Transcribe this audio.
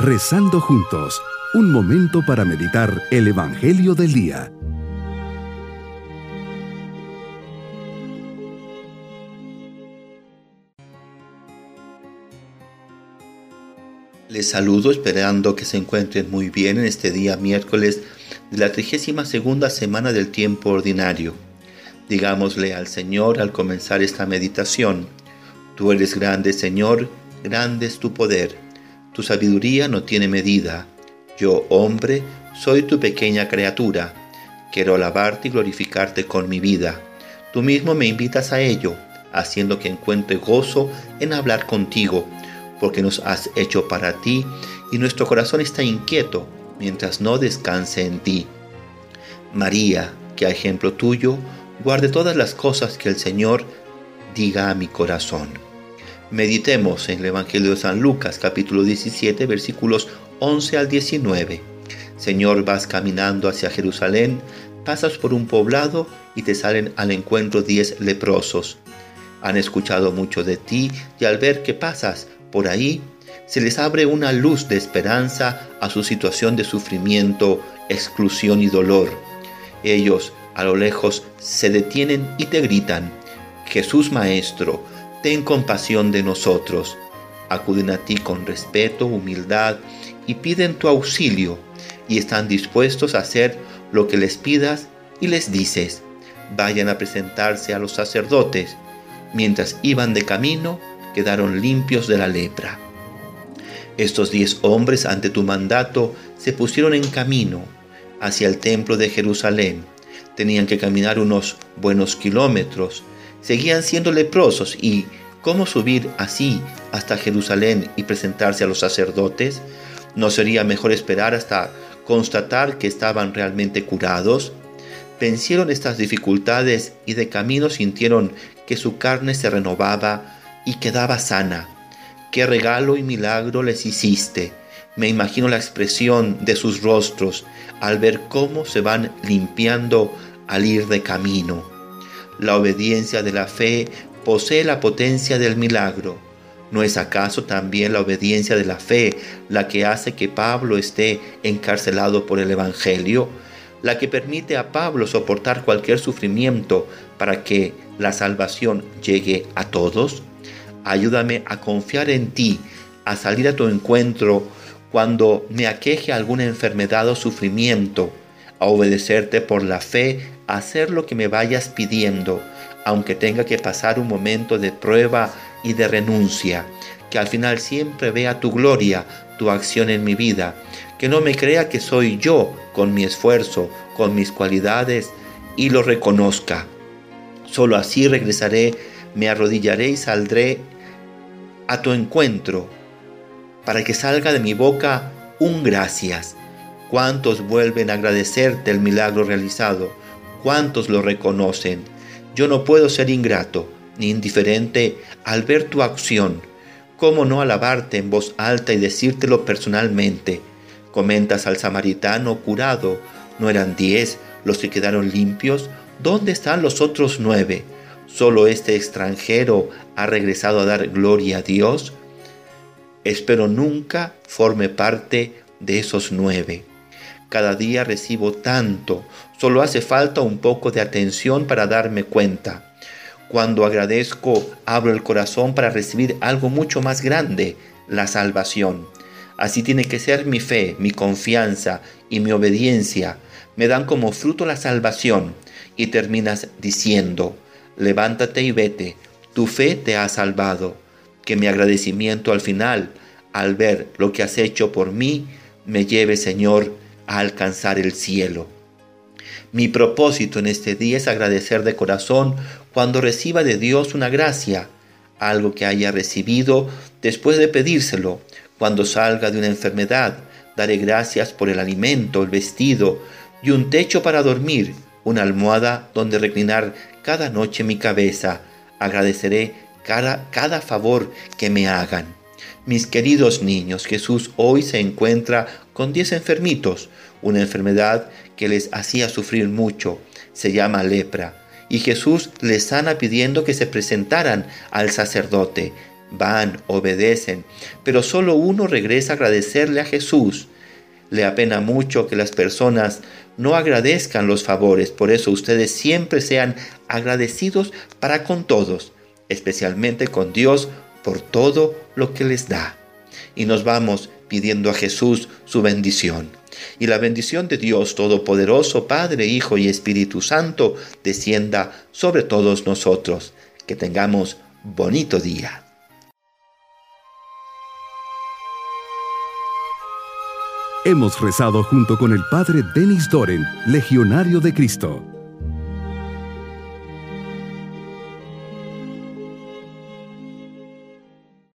Rezando juntos, un momento para meditar el Evangelio del Día. Les saludo esperando que se encuentren muy bien en este día miércoles de la 32 segunda semana del tiempo ordinario. Digámosle al Señor al comenzar esta meditación, Tú eres grande Señor, grande es tu poder tu sabiduría no tiene medida. Yo, hombre, soy tu pequeña criatura. Quiero alabarte y glorificarte con mi vida. Tú mismo me invitas a ello, haciendo que encuentre gozo en hablar contigo, porque nos has hecho para ti y nuestro corazón está inquieto mientras no descanse en ti. María, que a ejemplo tuyo, guarde todas las cosas que el Señor diga a mi corazón. Meditemos en el Evangelio de San Lucas capítulo 17 versículos 11 al 19. Señor, vas caminando hacia Jerusalén, pasas por un poblado y te salen al encuentro diez leprosos. Han escuchado mucho de ti y al ver que pasas por ahí, se les abre una luz de esperanza a su situación de sufrimiento, exclusión y dolor. Ellos a lo lejos se detienen y te gritan, Jesús Maestro, ten compasión de nosotros. Acuden a ti con respeto, humildad y piden tu auxilio y están dispuestos a hacer lo que les pidas y les dices, vayan a presentarse a los sacerdotes. Mientras iban de camino, quedaron limpios de la lepra. Estos diez hombres ante tu mandato se pusieron en camino hacia el templo de Jerusalén. Tenían que caminar unos buenos kilómetros seguían siendo leprosos y ¿cómo subir así hasta Jerusalén y presentarse a los sacerdotes? ¿No sería mejor esperar hasta constatar que estaban realmente curados? Vencieron estas dificultades y de camino sintieron que su carne se renovaba y quedaba sana. ¿Qué regalo y milagro les hiciste? Me imagino la expresión de sus rostros al ver cómo se van limpiando al ir de camino. La obediencia de la fe posee la potencia del milagro. ¿No es acaso también la obediencia de la fe la que hace que Pablo esté encarcelado por el Evangelio? La que permite a Pablo soportar cualquier sufrimiento para que la salvación llegue a todos? Ayúdame a confiar en ti, a salir a tu encuentro cuando me aqueje alguna enfermedad o sufrimiento, a obedecerte por la fe hacer lo que me vayas pidiendo, aunque tenga que pasar un momento de prueba y de renuncia, que al final siempre vea tu gloria, tu acción en mi vida, que no me crea que soy yo con mi esfuerzo, con mis cualidades y lo reconozca. Solo así regresaré, me arrodillaré y saldré a tu encuentro, para que salga de mi boca un gracias. ¿Cuántos vuelven a agradecerte el milagro realizado? ¿Cuántos lo reconocen? Yo no puedo ser ingrato ni indiferente al ver tu acción. ¿Cómo no alabarte en voz alta y decírtelo personalmente? Comentas al samaritano curado, ¿no eran diez los que quedaron limpios? ¿Dónde están los otros nueve? ¿Solo este extranjero ha regresado a dar gloria a Dios? Espero nunca forme parte de esos nueve. Cada día recibo tanto, solo hace falta un poco de atención para darme cuenta. Cuando agradezco, abro el corazón para recibir algo mucho más grande, la salvación. Así tiene que ser mi fe, mi confianza y mi obediencia. Me dan como fruto la salvación y terminas diciendo, levántate y vete, tu fe te ha salvado. Que mi agradecimiento al final, al ver lo que has hecho por mí, me lleve, Señor, a alcanzar el cielo. Mi propósito en este día es agradecer de corazón cuando reciba de Dios una gracia, algo que haya recibido después de pedírselo. Cuando salga de una enfermedad, daré gracias por el alimento, el vestido y un techo para dormir, una almohada donde reclinar cada noche mi cabeza. Agradeceré cada, cada favor que me hagan. Mis queridos niños, Jesús hoy se encuentra con diez enfermitos, una enfermedad que les hacía sufrir mucho, se llama lepra, y Jesús les sana pidiendo que se presentaran al sacerdote. van, obedecen, pero solo uno regresa a agradecerle a Jesús. Le apena mucho que las personas no agradezcan los favores, por eso ustedes siempre sean agradecidos para con todos, especialmente con Dios por todo lo que les da. Y nos vamos pidiendo a Jesús su bendición. Y la bendición de Dios Todopoderoso, Padre, Hijo y Espíritu Santo, descienda sobre todos nosotros. Que tengamos bonito día. Hemos rezado junto con el Padre Denis Doren, Legionario de Cristo.